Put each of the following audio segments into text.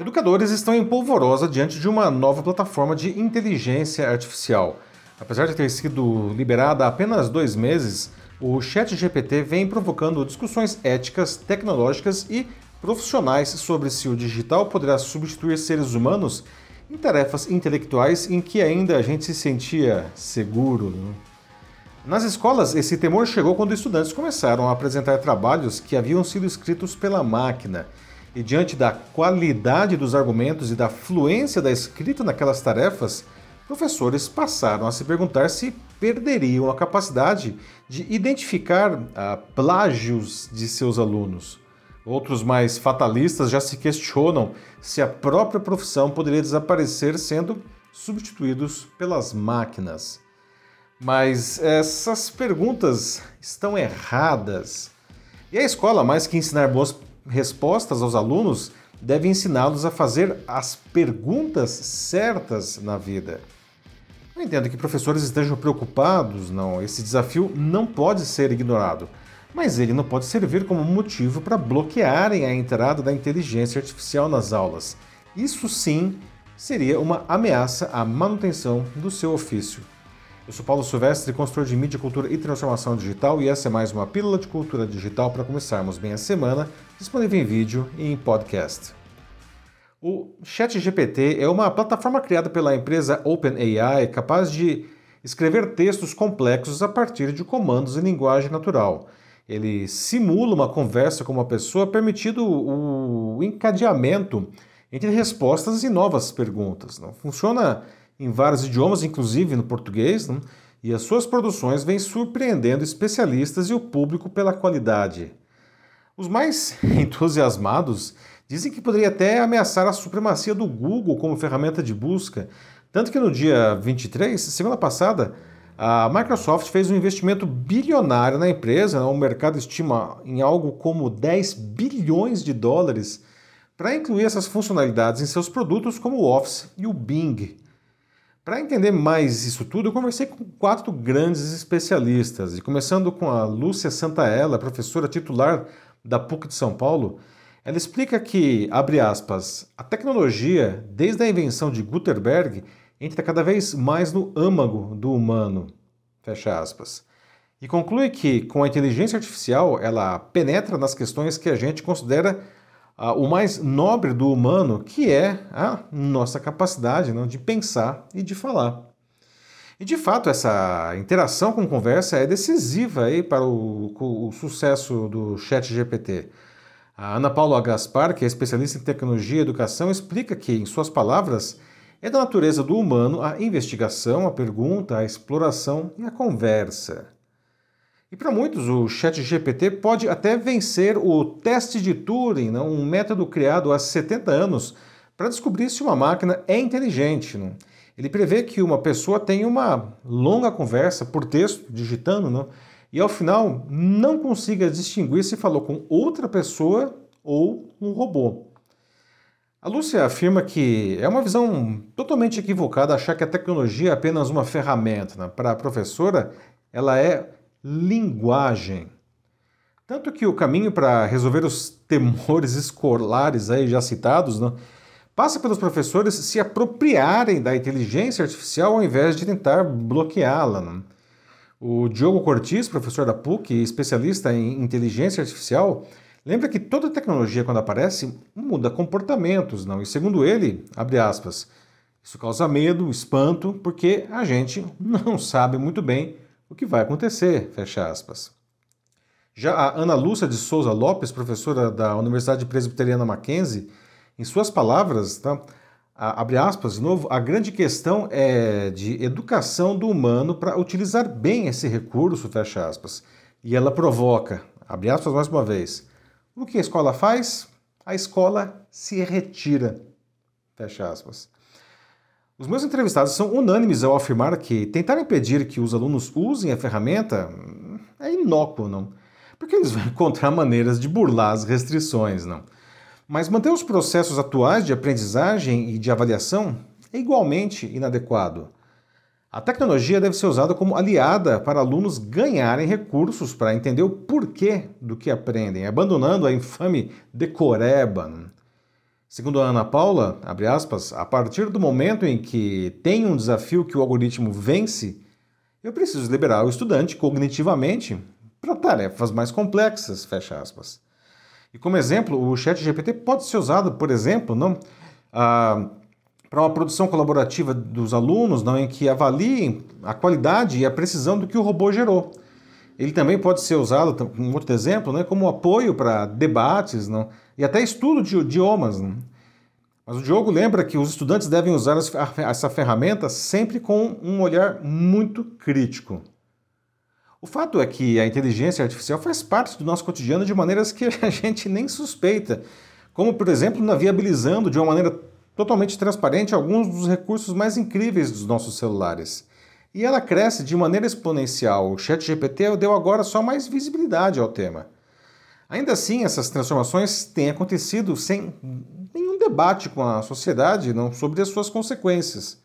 Educadores estão em polvorosa diante de uma nova plataforma de inteligência artificial. Apesar de ter sido liberada há apenas dois meses, o ChatGPT vem provocando discussões éticas, tecnológicas e profissionais sobre se o digital poderá substituir seres humanos em tarefas intelectuais em que ainda a gente se sentia seguro. Né? Nas escolas, esse temor chegou quando estudantes começaram a apresentar trabalhos que haviam sido escritos pela máquina e diante da qualidade dos argumentos e da fluência da escrita naquelas tarefas, professores passaram a se perguntar se perderiam a capacidade de identificar ah, plágios de seus alunos. Outros mais fatalistas já se questionam se a própria profissão poderia desaparecer sendo substituídos pelas máquinas. Mas essas perguntas estão erradas. E a escola, mais que ensinar boas respostas aos alunos deve ensiná-los a fazer as perguntas certas na vida. Eu entendo que professores estejam preocupados, não, esse desafio não pode ser ignorado, mas ele não pode servir como motivo para bloquearem a entrada da inteligência artificial nas aulas. Isso sim seria uma ameaça à manutenção do seu ofício. Eu sou Paulo Silvestre, consultor de mídia, cultura e transformação digital, e essa é mais uma pílula de cultura digital para começarmos bem a semana, disponível em vídeo e em podcast. O ChatGPT é uma plataforma criada pela empresa OpenAI capaz de escrever textos complexos a partir de comandos em linguagem natural. Ele simula uma conversa com uma pessoa, permitindo o encadeamento entre respostas e novas perguntas. Não funciona em vários idiomas, inclusive no português, né? e as suas produções vêm surpreendendo especialistas e o público pela qualidade. Os mais entusiasmados dizem que poderia até ameaçar a supremacia do Google como ferramenta de busca, tanto que no dia 23, semana passada, a Microsoft fez um investimento bilionário na empresa, né? o mercado estima em algo como 10 bilhões de dólares, para incluir essas funcionalidades em seus produtos como o Office e o Bing. Para entender mais isso tudo, eu conversei com quatro grandes especialistas, e começando com a Lúcia Santaella, professora titular da PUC de São Paulo, ela explica que, abre aspas, a tecnologia, desde a invenção de Gutenberg, entra cada vez mais no âmago do humano, fecha aspas. E conclui que, com a inteligência artificial, ela penetra nas questões que a gente considera o mais nobre do humano, que é a nossa capacidade não, de pensar e de falar. E de fato, essa interação com conversa é decisiva aí para o, o sucesso do Chat GPT. A Ana Paula Gaspar, que é especialista em tecnologia e educação, explica que, em suas palavras, é da natureza do humano a investigação, a pergunta, a exploração e a conversa. E para muitos, o ChatGPT pode até vencer o teste de Turing, não? um método criado há 70 anos para descobrir se uma máquina é inteligente. Não? Ele prevê que uma pessoa tem uma longa conversa por texto, digitando, não? e ao final não consiga distinguir se falou com outra pessoa ou um robô. A Lúcia afirma que é uma visão totalmente equivocada achar que a tecnologia é apenas uma ferramenta. Né? Para a professora, ela é linguagem. Tanto que o caminho para resolver os temores escolares aí já citados né, passa pelos professores se apropriarem da inteligência artificial ao invés de tentar bloqueá-la. Né? O Diogo Cortis, professor da PUC e especialista em inteligência artificial, lembra que toda tecnologia, quando aparece, muda comportamentos. não? E segundo ele, abre aspas, isso causa medo, espanto, porque a gente não sabe muito bem o que vai acontecer, fecha aspas. Já a Ana Lúcia de Souza Lopes, professora da Universidade Presbiteriana Mackenzie, em suas palavras, tá, abre aspas de novo, a grande questão é de educação do humano para utilizar bem esse recurso, fecha aspas. E ela provoca, abre aspas mais uma vez, o que a escola faz? A escola se retira, fecha aspas. Os meus entrevistados são unânimes ao afirmar que tentar impedir que os alunos usem a ferramenta é inócuo, não? Porque eles vão encontrar maneiras de burlar as restrições, não? Mas manter os processos atuais de aprendizagem e de avaliação é igualmente inadequado. A tecnologia deve ser usada como aliada para alunos ganharem recursos para entender o porquê do que aprendem, abandonando a infame decoreba. Segundo a Ana Paula, aspas, a partir do momento em que tem um desafio que o algoritmo vence, eu preciso liberar o estudante cognitivamente para tarefas mais complexas. E como exemplo, o chat GPT pode ser usado, por exemplo, não, ah, para uma produção colaborativa dos alunos, não, em que avaliem a qualidade e a precisão do que o robô gerou. Ele também pode ser usado, um outro exemplo, né, como apoio para debates não, e até estudo de idiomas. Não. Mas o Diogo lembra que os estudantes devem usar essa ferramenta sempre com um olhar muito crítico. O fato é que a inteligência artificial faz parte do nosso cotidiano de maneiras que a gente nem suspeita, como, por exemplo, na viabilizando de uma maneira totalmente transparente alguns dos recursos mais incríveis dos nossos celulares. E ela cresce de maneira exponencial. O ChatGPT deu agora só mais visibilidade ao tema. Ainda assim, essas transformações têm acontecido sem nenhum debate com a sociedade não, sobre as suas consequências.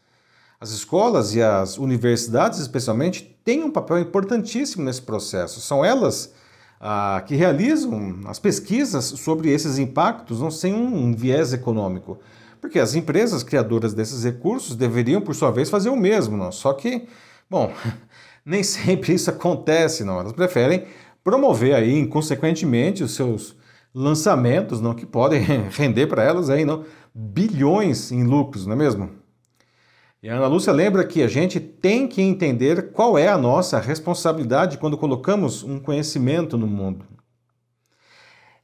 As escolas e as universidades, especialmente, têm um papel importantíssimo nesse processo. São elas ah, que realizam as pesquisas sobre esses impactos não sem um viés econômico. Porque as empresas criadoras desses recursos deveriam, por sua vez, fazer o mesmo, não? Só que, bom, nem sempre isso acontece, não. Elas preferem promover aí, inconsequentemente, os seus lançamentos, não, que podem render para elas aí, não, bilhões em lucros, não é mesmo? E a Ana Lúcia lembra que a gente tem que entender qual é a nossa responsabilidade quando colocamos um conhecimento no mundo.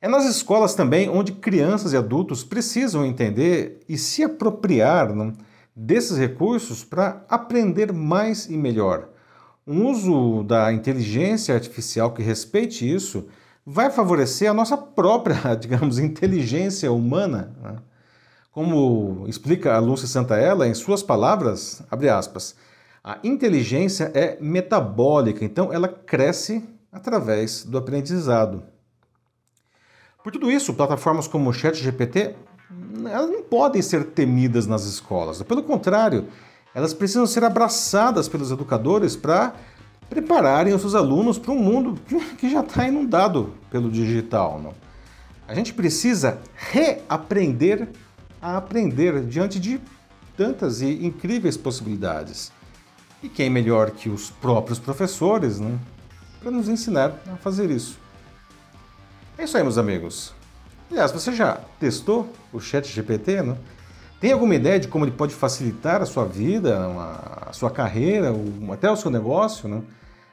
É nas escolas também onde crianças e adultos precisam entender e se apropriar não, desses recursos para aprender mais e melhor. Um uso da inteligência artificial que respeite isso vai favorecer a nossa própria, digamos, inteligência humana. Né? Como explica a Lúcia Santaella em suas palavras, abre aspas, a inteligência é metabólica, então ela cresce através do aprendizado. Por tudo isso, plataformas como o ChatGPT elas não podem ser temidas nas escolas. Pelo contrário, elas precisam ser abraçadas pelos educadores para prepararem os seus alunos para um mundo que já está inundado pelo digital. Não? A gente precisa reaprender a aprender diante de tantas e incríveis possibilidades. E quem melhor que os próprios professores né, para nos ensinar a fazer isso? É isso aí, meus amigos. Aliás, você já testou o Chat GPT? Né? Tem alguma ideia de como ele pode facilitar a sua vida, a sua carreira, até o seu negócio? Né?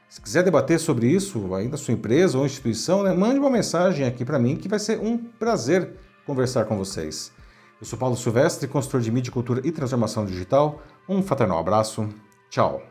Se quiser debater sobre isso aí na sua empresa ou instituição, né, mande uma mensagem aqui para mim que vai ser um prazer conversar com vocês. Eu sou Paulo Silvestre, consultor de mídia, cultura e transformação digital. Um fraternal abraço. Tchau.